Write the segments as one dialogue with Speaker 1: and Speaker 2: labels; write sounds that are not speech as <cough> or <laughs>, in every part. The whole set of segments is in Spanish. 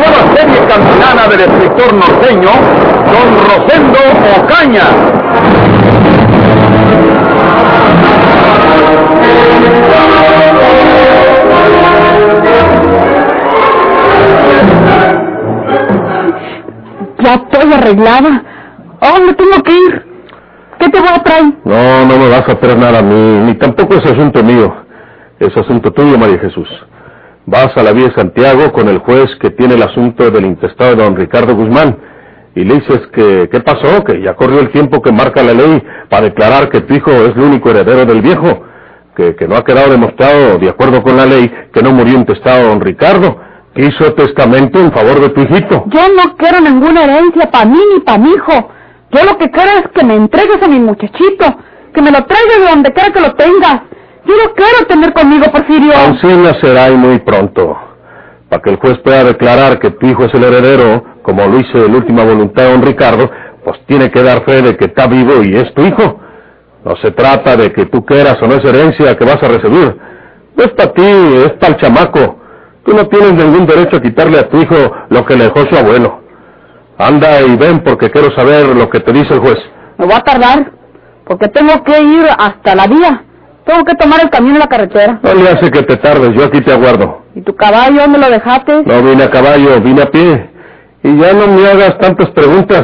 Speaker 1: Nueva serie campilana del escritor norteño, Don Rosendo Ocaña.
Speaker 2: Ya estoy arreglada. Oh, me tengo que ir. ¿Qué te voy a traer?
Speaker 3: No, no me vas a traer nada a mí, ni tampoco es asunto mío. Es asunto tuyo, María Jesús. Vas a la vía de Santiago con el juez que tiene el asunto del intestado de don Ricardo Guzmán y le dices que qué pasó, que ya corrió el tiempo que marca la ley para declarar que tu hijo es el único heredero del viejo, que, que no ha quedado demostrado, de acuerdo con la ley, que no murió intestado don Ricardo, hizo testamento en favor de tu hijito.
Speaker 2: Yo no quiero ninguna herencia para mí ni para mi hijo. Yo lo que quiero es que me entregues a mi muchachito, que me lo traigas de donde quiera que lo tengas. Yo no quiero tener conmigo, Porfirio.
Speaker 3: Ancina será y muy pronto, para que el juez pueda declarar que tu hijo es el heredero, como lo hizo en última voluntad don Ricardo, pues tiene que dar fe de que está vivo y es tu hijo. No se trata de que tú quieras o no es herencia que vas a recibir. No es para ti, es para el chamaco. Tú no tienes ningún derecho a quitarle a tu hijo lo que le dejó su abuelo. Anda y ven porque quiero saber lo que te dice el juez.
Speaker 2: Me voy a tardar, porque tengo que ir hasta la vía. Tengo que tomar el camino en la carretera.
Speaker 3: No le hace que te tardes, yo aquí te aguardo.
Speaker 2: ¿Y tu caballo dónde lo dejaste?
Speaker 3: No vine a caballo, vine a pie. Y ya no me hagas tantas preguntas.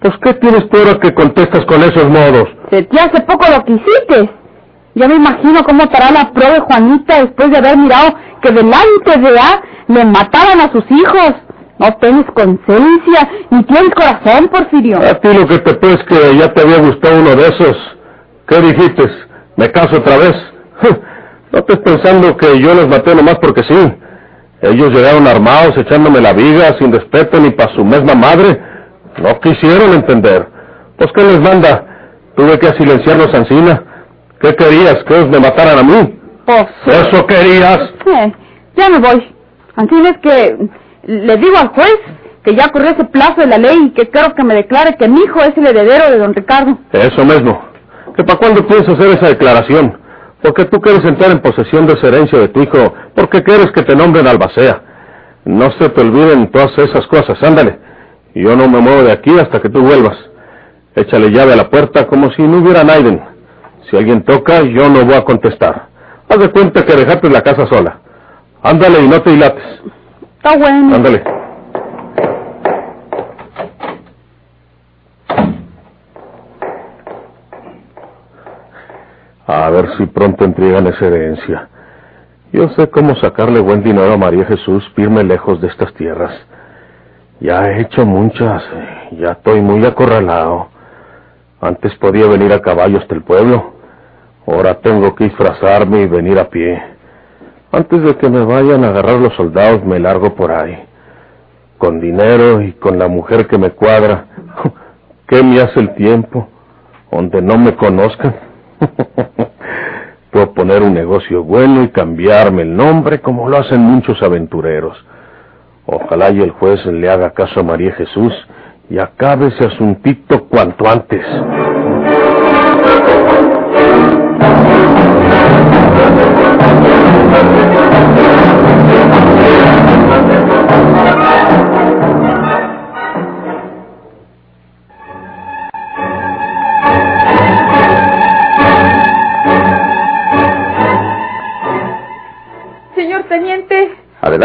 Speaker 3: Pues, ¿qué tienes tú ahora que contestas con esos modos?
Speaker 2: Se te hace poco lo que hiciste. Ya me imagino cómo estará la prueba de Juanita después de haber mirado que delante de A le mataban a sus hijos. No tienes conciencia ni tienes corazón, Porfirio.
Speaker 3: A ti lo que te pues que ya te había gustado uno de esos. ¿Qué dijiste? ¿Me caso otra vez? <laughs> No estés pensando que yo los maté nomás porque sí. Ellos llegaron armados echándome la viga sin respeto ni para su misma madre. No quisieron entender. Pues ¿qué les manda? Tuve que silenciarlos Ancina. ¿Qué querías? ¿Que ellos me mataran a mí?
Speaker 2: Pues,
Speaker 3: ¿Eso querías?
Speaker 2: eh, ya me voy. Así es que le digo al juez que ya corrió ese plazo de la ley y que quiero que me declare que mi hijo es el heredero de don Ricardo.
Speaker 3: Eso mismo. ¿Que para cuándo piensas hacer esa declaración? Porque tú quieres entrar en posesión de esa herencia de tu hijo, porque quieres que te nombren albacea. No se te olviden todas esas cosas, ándale. Yo no me muevo de aquí hasta que tú vuelvas. Échale llave a la puerta como si no hubiera nadie. Si alguien toca, yo no voy a contestar. Haz de cuenta que dejaste la casa sola. Ándale y no te dilates.
Speaker 2: Está bueno.
Speaker 3: Ándale. A ver si pronto entregan esa herencia. Yo sé cómo sacarle buen dinero a María Jesús, firme lejos de estas tierras. Ya he hecho muchas, ya estoy muy acorralado. Antes podía venir a caballo hasta el pueblo. Ahora tengo que disfrazarme y venir a pie. Antes de que me vayan a agarrar los soldados, me largo por ahí. Con dinero y con la mujer que me cuadra. <laughs> ¿Qué me hace el tiempo? Donde no me conozcan. <laughs> Puedo poner un negocio bueno y cambiarme el nombre como lo hacen muchos aventureros. Ojalá y el juez le haga caso a María Jesús y acabe ese asuntito cuanto antes.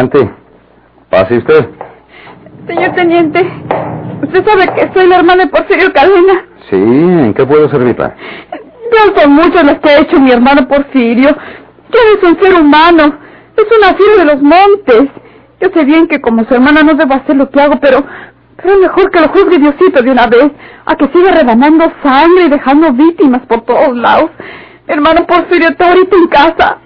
Speaker 1: Adelante. Pase usted.
Speaker 2: señor teniente, usted sabe que soy la hermana de Porfirio Cadena.
Speaker 1: Sí, ¿en qué puedo servirla?
Speaker 2: Ya son muchas las que ha hecho mi hermano Porfirio. Ya es un ser humano. Es una fiera de los montes. Yo sé bien que como su hermana no debo hacer lo que hago, pero... Pero es mejor que lo juzgue Diosito de una vez, a que siga rebanando sangre y dejando víctimas por todos lados. Mi hermano Porfirio está ahorita en casa.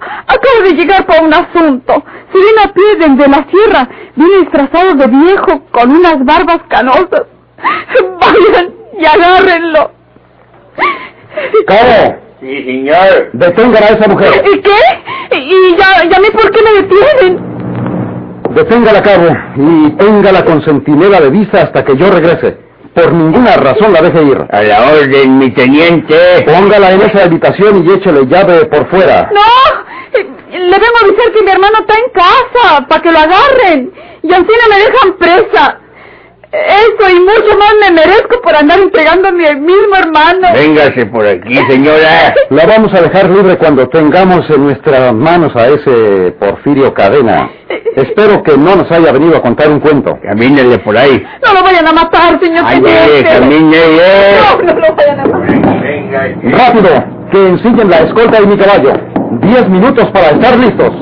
Speaker 2: Acabo de llegar por un asunto. Se viene a pie desde la sierra. Viene disfrazado de viejo, con unas barbas canosas.
Speaker 4: Vayan y agárrenlo.
Speaker 5: ¡Cabo!
Speaker 6: Sí, señor.
Speaker 5: Detengan a esa mujer.
Speaker 4: ¿Y qué? ¿Y ya, ya me por qué me detienen?
Speaker 5: Deténgala, cabo, y téngala con centinela de vista hasta que yo regrese. Por ninguna razón la deje ir.
Speaker 6: A la orden, mi teniente.
Speaker 5: Póngala en esa habitación y échele llave por fuera.
Speaker 4: No, le vengo a avisar que mi hermano está en casa, para que lo agarren. Y así no me dejan presa. Eso y mucho más me merezco por andar entregando a mi mismo hermano.
Speaker 6: Véngase por aquí, señora.
Speaker 5: La vamos a dejar libre cuando tengamos en nuestras manos a ese Porfirio Cadena. Espero que no nos haya venido a contar un cuento.
Speaker 6: Camínele por ahí.
Speaker 4: No lo vayan a matar, señor
Speaker 6: camine, eh.
Speaker 4: No, no lo vayan a matar.
Speaker 6: Venga.
Speaker 5: ¡Rápido! Que ensillen la escolta y mi caballo. Diez minutos para estar listos.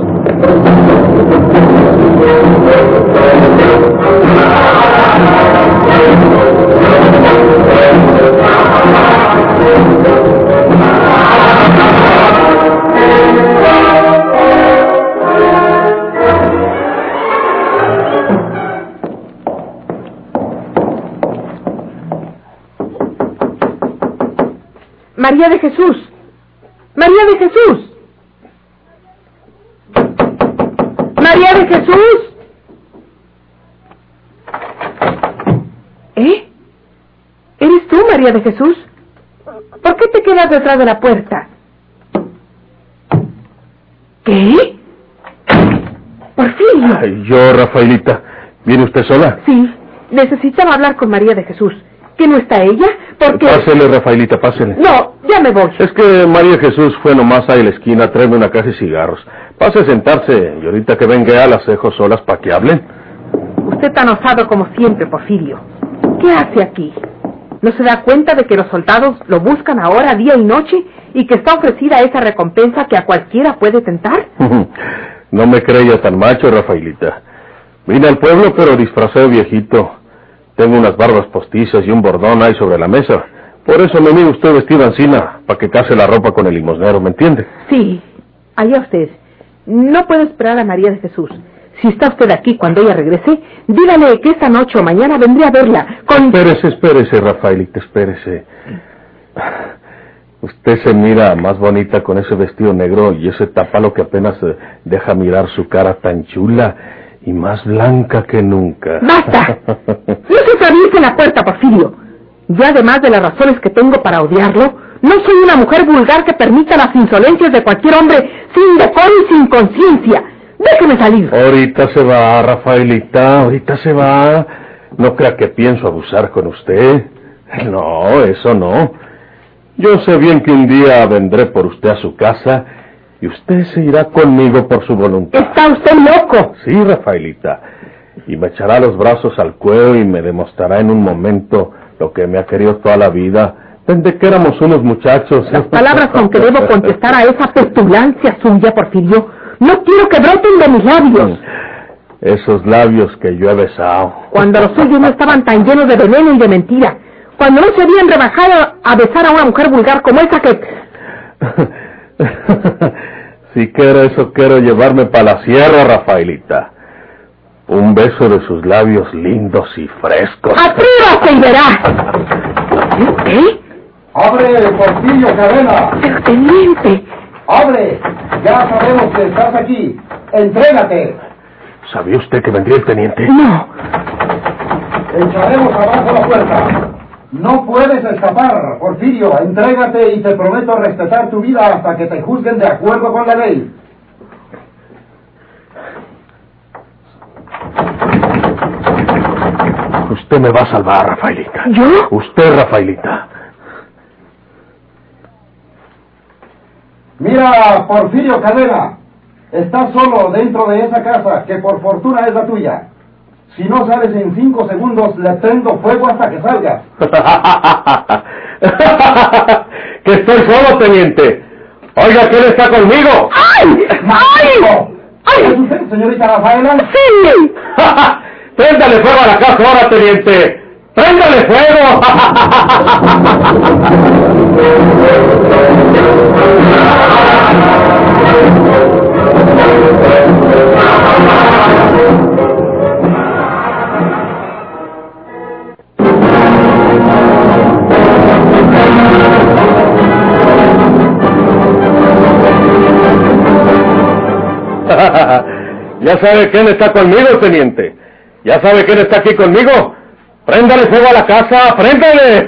Speaker 4: María de Jesús. María de Jesús. María de Jesús. ¿Eh? ¿Eres tú, María de Jesús? ¿Por qué te quedas detrás de la puerta? ¿Qué? Porfirio.
Speaker 3: Ay, yo, Rafaelita. ¿Viene usted sola?
Speaker 4: Sí, necesitaba hablar con María de Jesús. ¿Que no está ella? Porque...
Speaker 3: Pásele, Rafaelita, pásele.
Speaker 4: No, ya me voy.
Speaker 3: Es que María Jesús fue nomás ahí a la esquina a traerme una caja de cigarros. Pase a sentarse y ahorita que venga ya las dejo solas para que hablen.
Speaker 4: Usted tan osado como siempre, Porfirio. ¿Qué hace aquí? ¿No se da cuenta de que los soldados lo buscan ahora día y noche y que está ofrecida esa recompensa que a cualquiera puede tentar? <laughs>
Speaker 3: No me creía tan macho, Rafaelita. Vine al pueblo, pero disfrazado viejito. Tengo unas barbas postizas y un bordón ahí sobre la mesa. Por eso me mira usted vestido encina, para que case la ropa con el limosnero, ¿me entiende?
Speaker 4: Sí, allá usted. No puedo esperar a María de Jesús. Si está usted aquí cuando ella regrese, dígale que esta noche o mañana vendré a verla con...
Speaker 3: Espérese, espérese, Rafaelita, espérese. Usted se mira más bonita con ese vestido negro y ese tapalo que apenas eh, deja mirar su cara tan chula y más blanca que nunca.
Speaker 4: ¡Basta! <laughs> No se atraviese la puerta, Porfirio. Yo, además de las razones que tengo para odiarlo, no soy una mujer vulgar que permita las insolencias de cualquier hombre sin decoro y sin conciencia. Déjeme salir.
Speaker 3: Ahorita se va, Rafaelita, ahorita se va. No crea que pienso abusar con usted. No, eso no. Yo sé bien que un día vendré por usted a su casa y usted se irá conmigo por su voluntad.
Speaker 4: Está usted loco.
Speaker 3: Sí, Rafaelita. Y me echará los brazos al cuello y me demostrará en un momento lo que me ha querido toda la vida, desde que éramos unos muchachos.
Speaker 4: Las palabras con que debo contestar a esa petulancia suya, Porfirio, no quiero que broten de mis labios.
Speaker 3: Esos labios que yo he besado.
Speaker 4: Cuando los suyos no estaban tan llenos de veneno y de mentira. Cuando no se habían rebajado a besar a una mujer vulgar como esa que... <laughs>
Speaker 3: si quiero eso, quiero llevarme para la sierra, Rafaelita. Un beso de sus labios lindos y frescos.
Speaker 4: ¡Atrévase y verá! <laughs> ¿Eh?
Speaker 5: ¡Abre, Porfirio Cadena!
Speaker 4: Pero teniente,
Speaker 5: ¡Abre! Ya sabemos que estás aquí. ¡Entrégate!
Speaker 3: ¿Sabía usted que vendría el teniente?
Speaker 4: no.
Speaker 5: Echaremos abajo la puerta. No puedes escapar, Porfirio. Entrégate y te prometo respetar tu vida hasta que te juzguen de acuerdo con la ley.
Speaker 3: Usted me va a salvar, Rafaelita.
Speaker 4: ¿Yo?
Speaker 3: Usted, Rafaelita.
Speaker 5: Mira, Porfirio Cadena. Estás solo dentro de esa casa que por fortuna es la tuya. Si no sales en cinco segundos, le prendo fuego hasta que salgas. <laughs>
Speaker 3: que estoy solo, teniente. Oiga, ¿quién está conmigo?
Speaker 4: ¡Ay! ¡Ay!
Speaker 5: ¿Es usted, señorita Rafaela?
Speaker 4: ¡Sí! <laughs>
Speaker 3: ¡Préndale fuego a la casa ahora, teniente! ¡Préndale fuego! <laughs> ¿Ya sabe quién está conmigo, teniente? ¿Ya sabe quién está aquí conmigo? ¡Préndale fuego a la casa! ¡Préndale!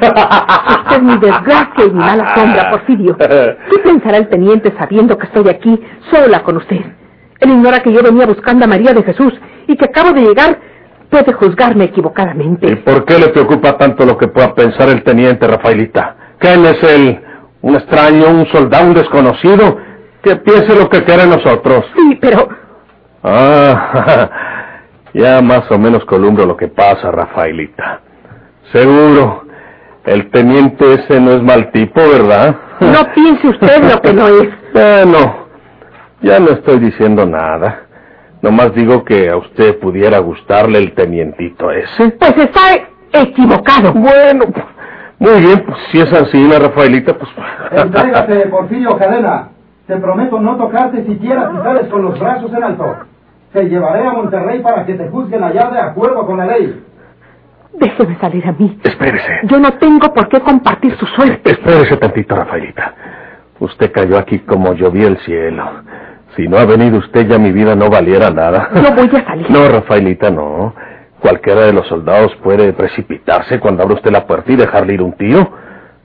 Speaker 4: Es mi desgracia y mi mala sombra, Porfirio. <laughs> ¿Qué pensará el teniente sabiendo que estoy aquí sola con usted? Él ignora que yo venía buscando a María de Jesús y que acabo de llegar. Puede juzgarme equivocadamente.
Speaker 3: ¿Y por qué le preocupa tanto lo que pueda pensar el teniente Rafaelita? ¿Quién es él? ¿Un extraño, un soldado, un desconocido? Que piense lo que quiera nosotros.
Speaker 4: Sí, pero...
Speaker 3: Ah, <laughs> ya más o menos columbro lo que pasa, Rafaelita. Seguro, el teniente ese no es mal tipo, ¿verdad?
Speaker 4: No <laughs> piense usted lo que no es.
Speaker 3: Bueno, ya no estoy diciendo nada. Nomás digo que a usted pudiera gustarle el tenientito ese.
Speaker 4: Pues está equivocado.
Speaker 3: Bueno, muy bien, pues si es así, la Rafaelita, pues...
Speaker 5: Entrégate, <laughs> Porfirio Cadena. Te prometo no tocarte siquiera si sales con los brazos en alto. Te llevaré a Monterrey para que te juzguen allá de acuerdo con la ley.
Speaker 4: Déjeme salir a mí.
Speaker 3: Espérese.
Speaker 4: Yo no tengo por qué compartir su suerte.
Speaker 3: Espérese tantito, Rafaelita. Usted cayó aquí como llovía el cielo. Si no ha venido usted, ya mi vida no valiera nada.
Speaker 4: No voy a salir.
Speaker 3: No, Rafaelita, no. Cualquiera de los soldados puede precipitarse cuando abre usted la puerta y dejarle ir un tiro.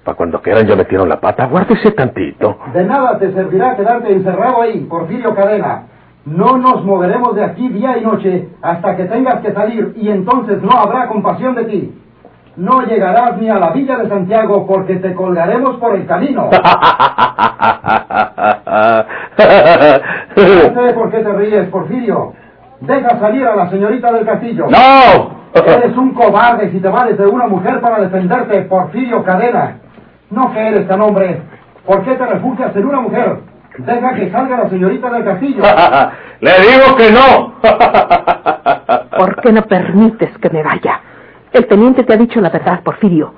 Speaker 3: Para cuando quieran ya metieron la pata. Guárdese tantito.
Speaker 5: De nada te servirá quedarte encerrado ahí, Porfirio Cadena. No nos moveremos de aquí día y noche hasta que tengas que salir y entonces no habrá compasión de ti. No llegarás ni a la villa de Santiago porque te colgaremos por el camino. <laughs> No sé por qué te ríes, Porfirio. Deja salir a la señorita del castillo.
Speaker 3: ¡No!
Speaker 5: Eres un cobarde si te vales de una mujer para defenderte, Porfirio Cadena. No que eres tan hombre. ¿Por qué te refugias en una mujer? Deja que salga la señorita del castillo. <laughs>
Speaker 3: Le digo que no. <laughs>
Speaker 4: ¿Por qué no permites que me vaya? El teniente te ha dicho la verdad, Porfirio.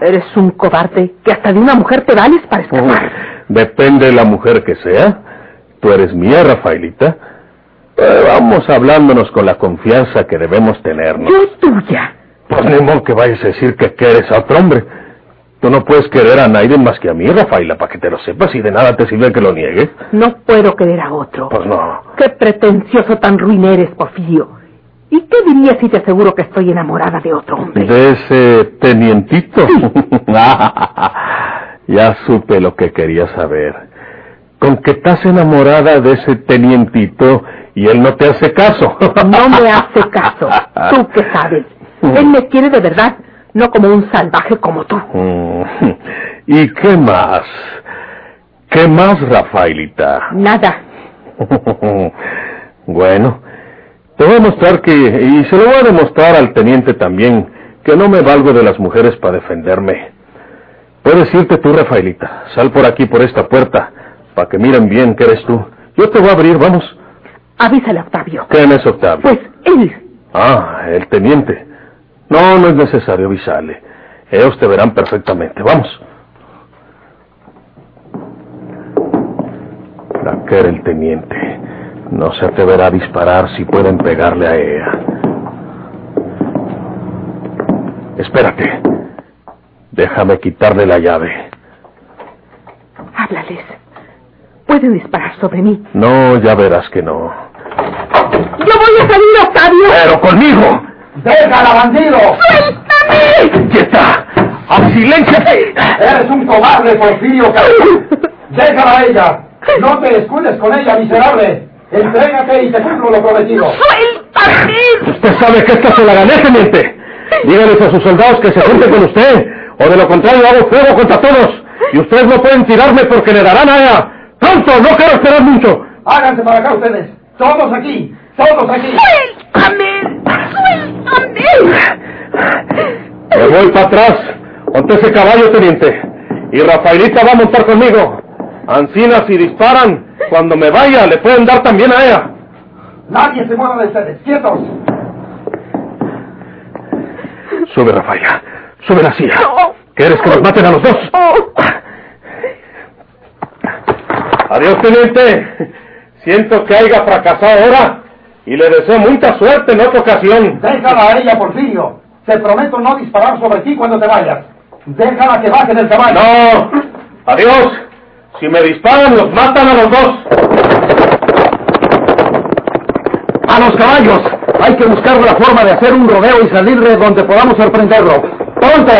Speaker 4: Eres un cobarde que hasta de una mujer te vales para escapar.
Speaker 3: Depende de la mujer que sea. Tú eres mía, Rafaelita. Eh, vamos hablándonos con la confianza que debemos tenernos.
Speaker 4: Yo tuya.
Speaker 3: Pues ni modo que vayas a decir que quieres a otro hombre. Tú no puedes querer a nadie más que a mí, Rafaela, para que te lo sepas y de nada te sirve que lo niegues.
Speaker 4: No puedo querer a otro.
Speaker 3: Pues no.
Speaker 4: Qué pretencioso tan ruin eres, Porfirio. ¿Y qué dirías si te aseguro que estoy enamorada de otro hombre?
Speaker 3: ¿De ese tenientito? <laughs> ya supe lo que quería saber. Con que estás enamorada de ese tenientito y él no te hace caso.
Speaker 4: No me <laughs> hace caso. Tú qué sabes. <laughs> Él me quiere de verdad, no como un salvaje como tú.
Speaker 3: Mm. <laughs> ¿Y qué más? ¿Qué más, Rafaelita?
Speaker 4: Nada. <laughs>
Speaker 3: bueno, te voy a mostrar que, y se lo voy a demostrar al teniente también, que no me valgo de las mujeres para defenderme. Puedes irte tú, Rafaelita. Sal por aquí, por esta puerta, para que miren bien que eres tú. Yo te voy a abrir, vamos.
Speaker 4: Avísale a Octavio.
Speaker 3: ¿Quién es Octavio?
Speaker 4: Pues él.
Speaker 3: Ah, el teniente. No, no es necesario avisarle. Ellos te verán perfectamente. Vamos. La que era el teniente. No se atreverá a disparar si pueden pegarle a ella. Espérate. Déjame quitarle la llave.
Speaker 4: Háblales. Pueden disparar sobre mí.
Speaker 3: No, ya verás que no.
Speaker 4: ¡Yo voy a salir, Octavio!
Speaker 3: ¡Pero conmigo!
Speaker 5: ¡Déjala, bandido!
Speaker 4: ¡Suéltame!
Speaker 3: ¡Quieta! ¡Al silencio!
Speaker 5: Eres un cobarde, Porfirio. Déjala a ella. No te descuides con ella, miserable. Entrégate y te cumplo lo prometido.
Speaker 4: ¡Suéltame!
Speaker 3: Usted sabe que esta se la gané, teniente. Díganles a sus soldados que se junten con usted, o de lo contrario hago fuego contra todos. Y ustedes no pueden tirarme porque le darán a ella. ¡Pronto! ¡No quiero esperar mucho!
Speaker 5: Háganse para acá ustedes. Todos aquí. Todos aquí.
Speaker 4: ¡Suéltame! ¡Suéltame!
Speaker 3: Me voy para atrás. Ponte ese caballo, teniente. Y Rafaelita va a montar conmigo. Ancina, si disparan, cuando me vaya, le pueden dar también a ella.
Speaker 5: Nadie se mueva de ustedes. ¡Quietos!
Speaker 3: Sube, Rafaela. Sube la silla.
Speaker 4: No.
Speaker 3: ¿Quieres que nos maten a los dos?
Speaker 4: Oh.
Speaker 3: Adiós, teniente. Siento que haya fracasado ahora y le deseo mucha suerte en otra ocasión.
Speaker 5: Déjala a ella, Porfirio. Te prometo no disparar sobre ti cuando te vayas. Déjala que baje del caballo.
Speaker 3: No. Adiós. Si me disparan, los matan a los dos.
Speaker 1: los caballos! Hay que buscar la forma de hacer un rodeo y salir de donde podamos sorprenderlo. ¡Pronto!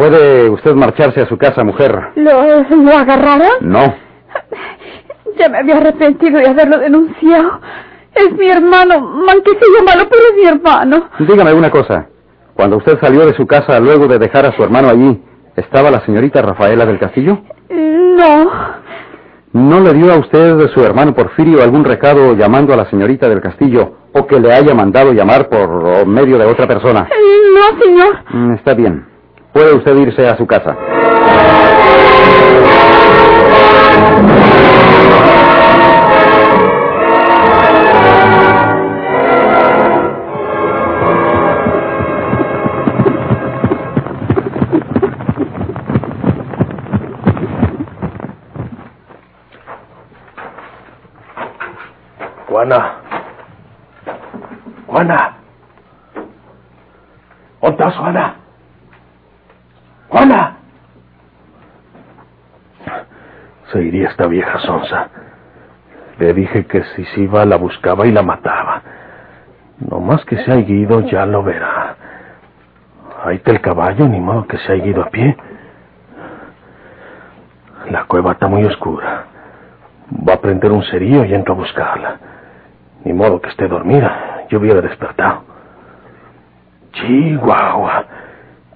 Speaker 1: ¿Puede usted marcharse a su casa, mujer?
Speaker 2: ¿Lo, lo agarraron?
Speaker 1: No.
Speaker 2: Ya me había arrepentido de haberlo denunciado. Es mi hermano, manquecillo malo, pero es mi hermano.
Speaker 1: Dígame una cosa. Cuando usted salió de su casa luego de dejar a su hermano allí, ¿estaba la señorita Rafaela del Castillo?
Speaker 2: No,
Speaker 1: ¿No le dio a usted de su hermano Porfirio algún recado llamando a la señorita del Castillo o que le haya mandado llamar por medio de otra persona?
Speaker 2: no, señor.
Speaker 1: Mm, Está bien. Puede usted irse a su casa.
Speaker 3: Esta vieja sonza. Le dije que si se iba la buscaba y la mataba. No más que se ha ido, ya lo verá. Ahí está el caballo, ni modo que se ha ido a pie. La cueva está muy oscura. Va a prender un cerillo y entro a buscarla. Ni modo que esté dormida. Yo hubiera despertado. Chihuahua.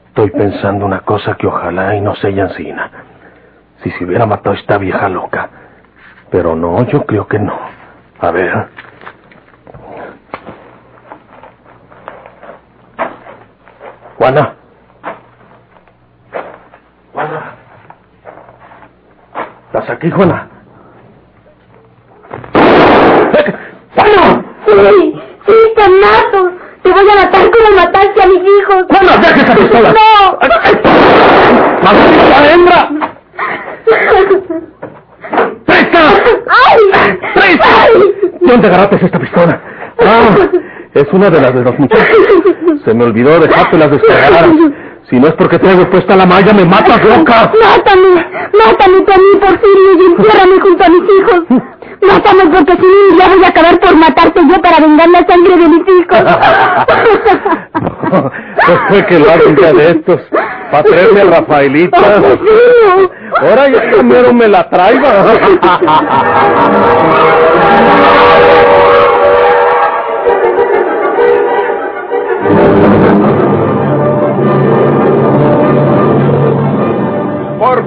Speaker 3: Estoy pensando una cosa que ojalá y no sea encina. Si se hubiera matado a esta vieja loca. Pero no, yo creo que no. A ver. Juana. Juana. ¿Estás aquí, Juana?
Speaker 2: Sí, sí, te mato. Te voy a matar como mataste a mis hijos.
Speaker 1: ¡Juana, deje esa pistola!
Speaker 2: ¡No!
Speaker 1: ¡Maldita hembra! ¡Presta!
Speaker 2: ¡Ay!
Speaker 1: ¡Presta! ¿De dónde agarraste esta pistola? Ah, es una de las de los muchachos. Se me olvidó dejarte las descargadas. Si no es porque traigo puesta la malla, me matas, loca.
Speaker 2: Mátame, mátame a mí, Porfirio, y entiérrame junto a mis hijos. Mátame porque si no, ya voy a acabar por matarte yo para vengar la sangre de mis hijos.
Speaker 3: Pues fue que lo hagan ya de estos. Para traerme a Rafaelita.
Speaker 2: Porfirio.
Speaker 3: Ahora ya primero me la traiga. <laughs>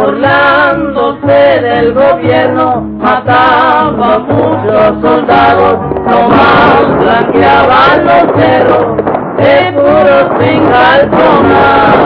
Speaker 7: Burlándose del gobierno, mataba a muchos soldados, nomás blanqueaban los cerros de puros calzonar.